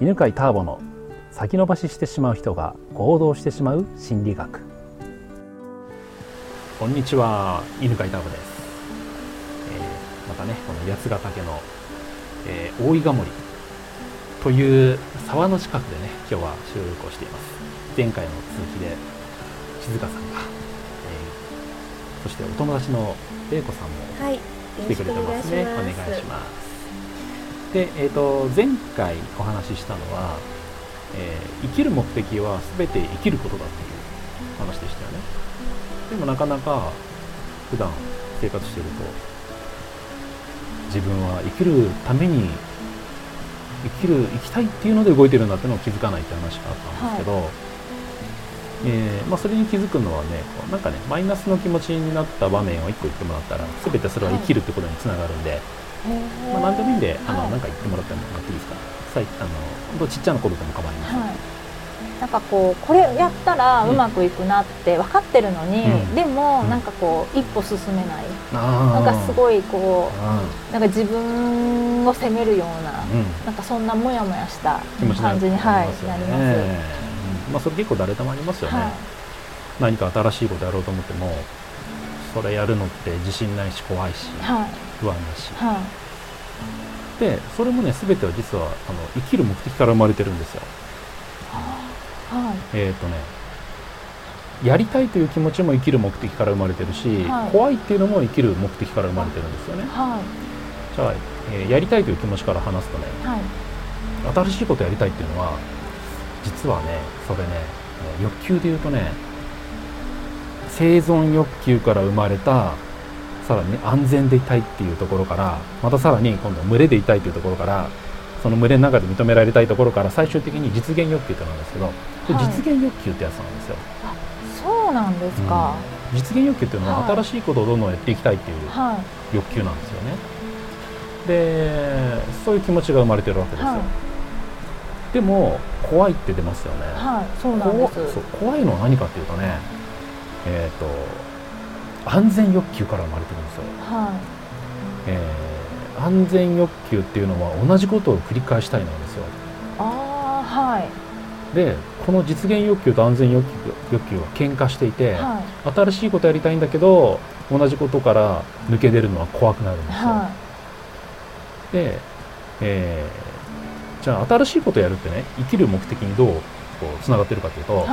犬飼ターボの先延ばししてしまう人が行動してしまう心理学。こんにちは犬飼ターボです、えー、またねこの八ヶ岳の、えー、大井ヶ森という沢の近くでね今日は収録をしています。前回の続きで静香さんが、えー、そしてお友達の玲子さんも来てくれてますね、はい、お願いしますで、えーと、前回お話ししたのは、えー、生きる目的は全て生きることだっていう話でしたよね。でもなかなか普段生活してると自分は生きるために生きる生きたいっていうので動いてるんだっていうのを気づかないって話があったんですけど、はい、えー、まあ、それに気づくのはねなんかねマイナスの気持ちになった場面を1個言ってもらったら全てそれは生きるってことにつながるんで、まあ、何でもいいんで、あの、なんか言ってもらってもらっていいですか？さい、あの、本当ちっちゃなことでも構いません。はい。なんかこうこれやったらうまくいくなって分かってるのに、うん、でもなんかこう一歩進めない、うん、なんかすごいこうなんか自分を責めるような、うん、なんかそんなモヤモヤした感じに、はい、なります、まあ、それ結構誰でもありますよね、はい、何か新しいことやろうと思ってもそれやるのって自信ないし怖いし、はい、不安だし、はい、でそれもね全ては実はあの生きる目的から生まれてるんですよ、はい、えっ、ー、とねやりたいという気持ちも生きる目的から生まれてるし、はい、怖いっていうのも生きる目的から生まれてるんですよね、はい、じゃあ、えー、やりたいという気持ちから話すとね、はい、新しいことやりたいっていうのは実はねそれね欲求で言うとね生存欲求から生まれたさらに安全でいたいっていうところからまたさらに今度群れでいたいというところからその群れの中で認められたいところから最終的に実現欲求ってなんですけど、はい、実現欲求ってやつなんですよ。あそうなんですか、うん、実現欲求っていうのは新しいことをどんどんやっていきたいっていう欲求なんですよね。でそういう気持ちが生まれてるわけですよ。はい、でも怖いって出ますよね。はい、そうなんです怖いのは何かっていうとね、えっ、ー、と安全欲求から生まれてるんですよ、はい。えー、安全欲求っていうのは同じことを繰り返したいなんですよ。ああはい。でこの実現欲求と安全欲求欲求は喧嘩していて、はい、新しいことやりたいんだけど同じことから抜け出るのは怖くなるんですよ、はい、で、えー、じゃあ新しいことやるってね生きる目的にどうこうつながってるかというと、はい、じ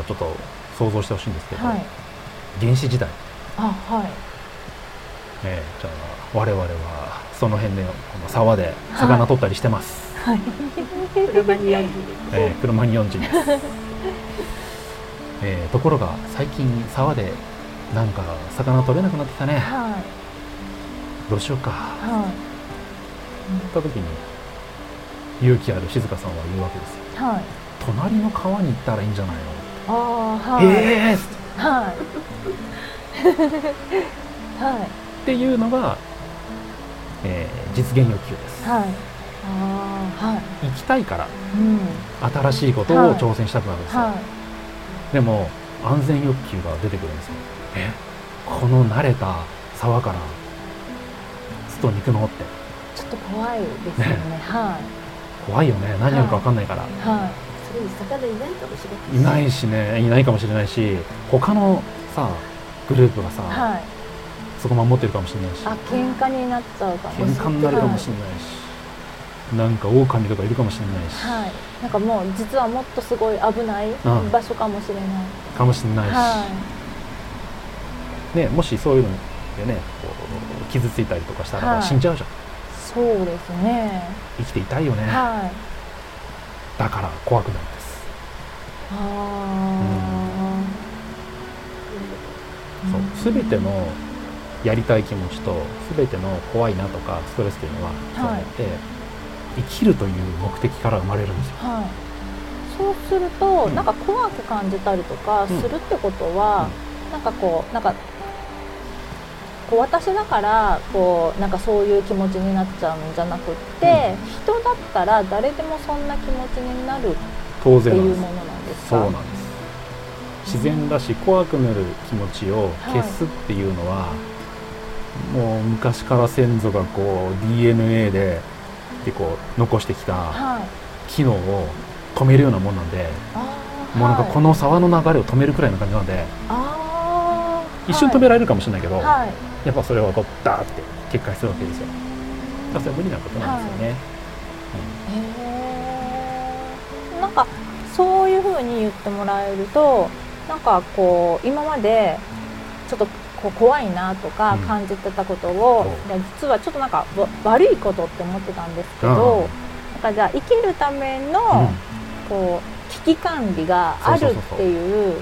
ゃあちょっと想像してほしいんですけど、はい。原始時代。あはい。えー、じゃあ我々はその辺でこの沢で魚取ったりしてます、はい、車に4時えー、車に4時です、えー、ところが最近沢でなんか魚取れなくなってきたね、はい、どうしようか、はい、言った時に勇気ある静香さんは言うわけですよ、はい、隣の川に行ったらいいんじゃないの？あ、はい、ええー。はい。はい、っていうのが、えー、実現欲求です、はい。あはい、行きたいから、うん、新しいことを挑戦したくなるんですよ、はい、でも安全欲求が出てくるんですよ。え？この慣れた沢から外に行くのって。ちょっと怖いですよね、ね、はい。怖いよね。何やるか分かんないから、はい魚いないかもしれないいないしね。いないかもしれないし他のさグループがさ、はい、そこ守ってるかもしれないし。あ喧嘩になっちゃうかも喧嘩になるかもしれないし、なんか狼とかいるかもしれないし、はい、なんかもう実はもっとすごい危ない場所かもしれない、かもしれないし、はい、ね、もしそういうのでねこう傷ついたりとかしたら死んじゃうじゃん、そうですね。生きていたいよね、はいだから怖くなるんです。あ、うん、そう。全てのやりたい気持ちと全ての怖いなとかストレスというのはそうやって、生きるという目的から生まれるんですよ、はい、そうすると、うん、なんか怖く感じたりとかするってことは、うん、なんかこうなんかこう私だからこうなんかそういう気持ちになっちゃうんじゃなくって、うん、人だったら誰でもそんな気持ちになるっていうものなんですか？そうなんです。自然だし怖くなる気持ちを消すっていうのは、はい、もう昔から先祖がこう DNA でってこう残してきたはい。機能を止めるようなもんなんでもうなんかこの沢の流れを止めるくらいの感じなんで一瞬止められるかもしれないけど、はいやっぱそれはこうダーって決壊するわけですよ。だからそれは無理なことなんですよね、へー。なんかそういうふうに言ってもらえるとなんかこう今までちょっとこう怖いなとかうん。感じてたことを、そう。いや実はちょっとなんかわ悪いことって思ってたんですけど、なんかじゃあ生きるためうん。の、こう危機管理があるっていう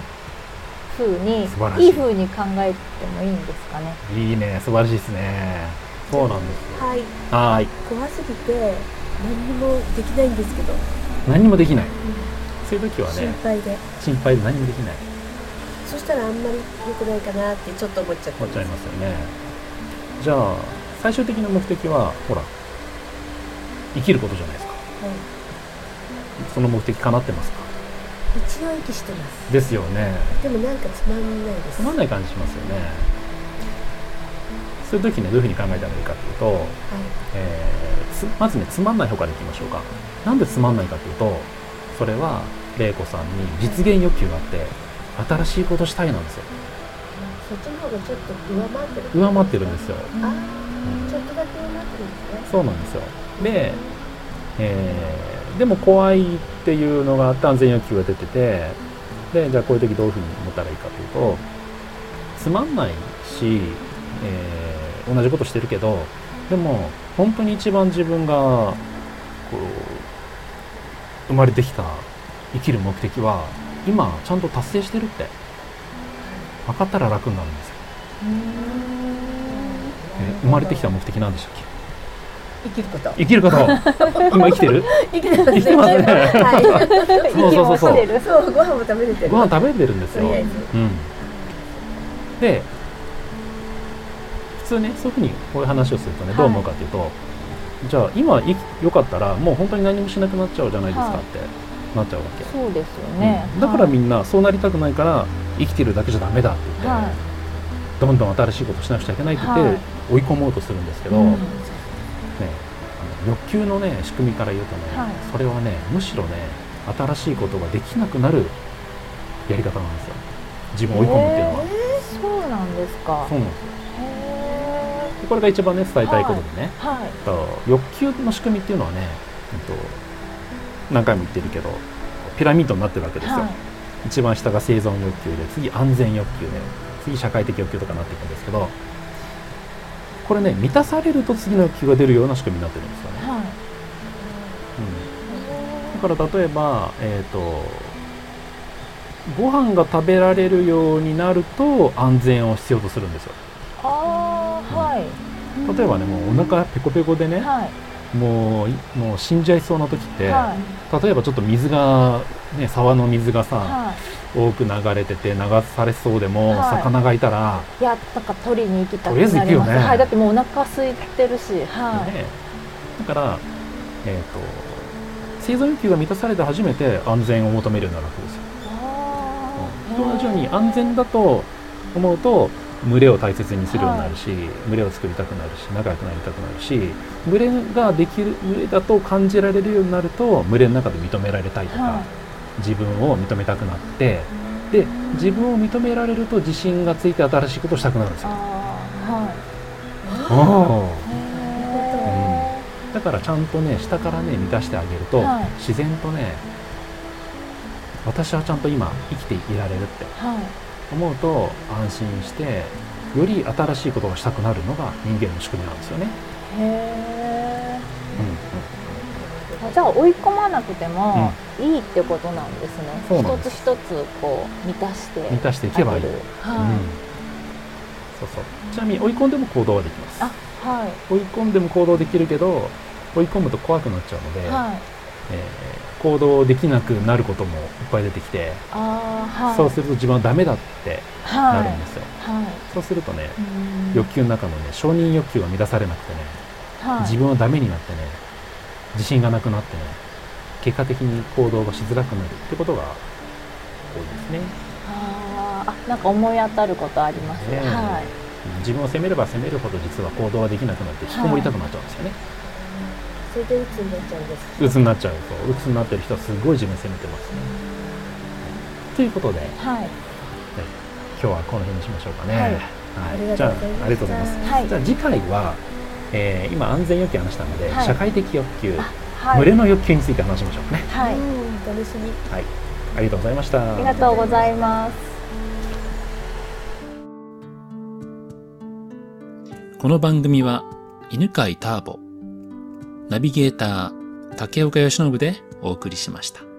ふうに素晴らしい。いいふうに考えてもいいんですかね。いいね素晴らしいですね。そうなんですよ。はい。はーい。怖すぎて何にもできないんですけど、何もできない。そういう時は心ね配で。心配で何もできない。そしたらあんまり良くないかなってちょっと思っちゃった思っちゃいますよね。じゃあ最終的な目的はほら生きることじゃないですか。はい。その目的叶ってますか？一応息してます。ですよね。でもなんかつまんないです。つまんない感じしますよね。そういう時ねどういうふうに考えたらいいかというと、はい。えーつまずねつまんない方からいきましょうか。なんでつまんないかというとそれは玲子さんに実現欲求があって新しいことしたいなんですよ。そっちの方がちょっと上回ってる。上回ってるんですよ。あーちょっとだけ上回ってるんですね。そうなんですよ。で、えーでも怖いっていうのがあって安全欲求が出ててでじゃあこういう時どういうふうに思ったらいいかというとつまんないし、えー同じことしてるけどでも本当に一番自分がこう生まれてきた生きる目的は今ちゃんと達成してるって分かったら楽になるんですよ、えー生まれてきた目的なんでしたっけ？生きること。生きること。今生きてる？生きてます生きてますねはそうそうそう。そうそうご飯も食べれてる。ご飯食べれてるんですよ、うん、で普通ねそういうふうにこういう話をするとねはい。どう思うかっていうと、じゃあ今いよかったらもう本当に何もしなくなっちゃうじゃないですかはい。ってなっちゃうわけ、そうですよね。うん。だからみんんなそうなりたくないから生きてるだけじゃダメだって言って、はどんどん新しいことしなくちゃいけないって言って、はい。追い込もうとするんですけど、うん。ね、あの欲求のね仕組みから言うとね、はい。それはねむしろね新しいことができなくなるやり方なんですよ。自分を追い込むっていうのは、そうなんですか。そうなんですよ。これが一番ね伝えたいことでね、ーはい。と欲求の仕組みっていうのはね、えっと、何回も言ってるけどピラミッドになってるわけですよ、はい。一番下が生存欲求で次安全欲求で次社会的欲求とかになっていくんですけどこれね満たされると次の欲求が出るような仕組みになってるんですよね、はい。うん、だから例えばえっ、とご飯が食べられるようになると安全を必要とするんですよああ、はい。例えばねもうお腹ペコペコでね、はい。もういもう死んじゃいそうな時って、はい。例えばちょっと水が、ね、沢の水がさ、は多く流れてて流されそうでも、はい魚がいたら、い。いや、なんか取りに行きたくとりあえず行なります。くよねはい。だってもうお腹空いてるし、はい。ね、だから、えー、と生存欲求が満たされて初めて安全を求めるようになるわけですよ。と同じように安全だと思うと群れを大切にするようになるし、群れを作りたくなるし仲良くなりたくなるし群れができる群れだと感じられるようになると群れの中で認められたいとか、はい自分を認めたくなってで自分を認められると自信がついて新しいことをしたくなるんですよ。はい。へだからちゃんとね下からね満たしてあげると、はい自然とね私はちゃんと今生きていられるってーはい。思うと安心してより新しいことがしたくなるのが人間の仕組みなんですよね。じゃあ追い込まなくてもいいってことなんですね。そうなんで一つ一つこう満たしてん、満たしていけばいい。あげるうんはい。そうそうちなみに追い込んでも行動はできますあはい追い込んでも行動できるけど追い込むと怖くなっちゃうので、はい。えー行動できなくなることもいっぱい出てきて、ああはい。そうすると自分はダメだってはないるんですよ、はい。そうするとねうん欲求の中のね承認欲求が満たされなくてねはい。自分はダメになってね自信がなくなってね結果的に行動がしづらくなるってことが多いですね。あなんか思い当たることあります。ね。はい。自分を責めれば責めるほど実は行動ができなくなって引きこもりたくなっちゃうんですよね、それで鬱になっちゃうんです鬱になっちゃうと鬱になってる人はすごい自分責めてますね。ということではい。今日はこの辺にしましょうかね、はい。はい。ありがじゃあとうございました。ありがとうございます。はい。じゃあ次回は、えー今安全欲求話したので、はい。社会的欲求、はい。群れの欲求について話しましょうね。はい。うん楽しみはい。ありがとうございました。ありがとうございます。この番組は犬飼ターボ、ナビゲーター竹岡由伸でお送りしました。